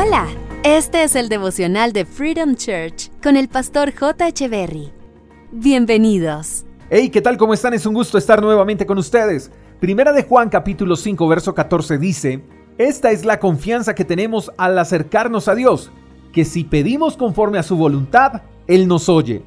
Hola, este es el devocional de Freedom Church con el pastor J. Berry. Bienvenidos. Hey, ¿qué tal? ¿Cómo están? Es un gusto estar nuevamente con ustedes. Primera de Juan capítulo 5 verso 14 dice, Esta es la confianza que tenemos al acercarnos a Dios, que si pedimos conforme a su voluntad, Él nos oye.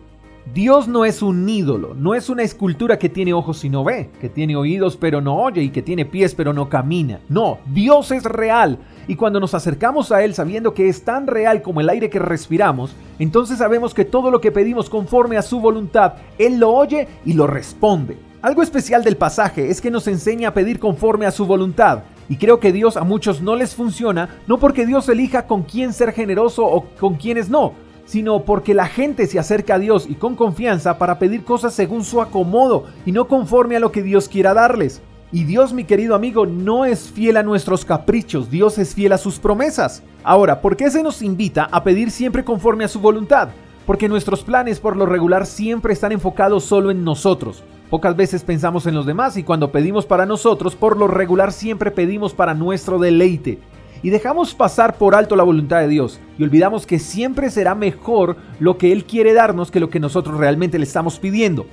Dios no es un ídolo, no es una escultura que tiene ojos y no ve, que tiene oídos pero no oye y que tiene pies pero no camina. No, Dios es real y cuando nos acercamos a Él sabiendo que es tan real como el aire que respiramos, entonces sabemos que todo lo que pedimos conforme a su voluntad, Él lo oye y lo responde. Algo especial del pasaje es que nos enseña a pedir conforme a su voluntad. Y creo que Dios a muchos no les funciona, no porque Dios elija con quién ser generoso o con quiénes no, sino porque la gente se acerca a Dios y con confianza para pedir cosas según su acomodo y no conforme a lo que Dios quiera darles. Y Dios, mi querido amigo, no es fiel a nuestros caprichos, Dios es fiel a sus promesas. Ahora, ¿por qué se nos invita a pedir siempre conforme a su voluntad? Porque nuestros planes por lo regular siempre están enfocados solo en nosotros. Pocas veces pensamos en los demás y cuando pedimos para nosotros, por lo regular siempre pedimos para nuestro deleite y dejamos pasar por alto la voluntad de Dios y olvidamos que siempre será mejor lo que Él quiere darnos que lo que nosotros realmente le estamos pidiendo.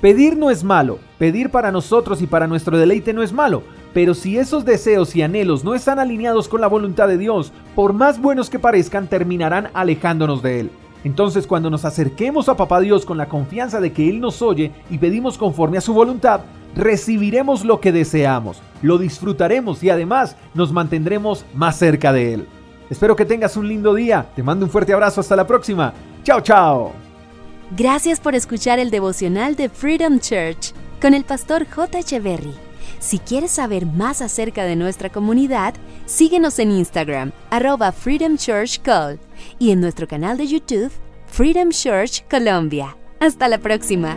Pedir no es malo, pedir para nosotros y para nuestro deleite no es malo, pero si esos deseos y anhelos no están alineados con la voluntad de Dios, por más buenos que parezcan, terminarán alejándonos de Él. Entonces cuando nos acerquemos a Papá Dios con la confianza de que Él nos oye y pedimos conforme a su voluntad, recibiremos lo que deseamos, lo disfrutaremos y además nos mantendremos más cerca de Él. Espero que tengas un lindo día, te mando un fuerte abrazo, hasta la próxima. Chao, chao. Gracias por escuchar el devocional de Freedom Church con el pastor J. Echeverry. Si quieres saber más acerca de nuestra comunidad, síguenos en Instagram, arroba Freedom Church Call, y en nuestro canal de YouTube, Freedom Church Colombia. Hasta la próxima.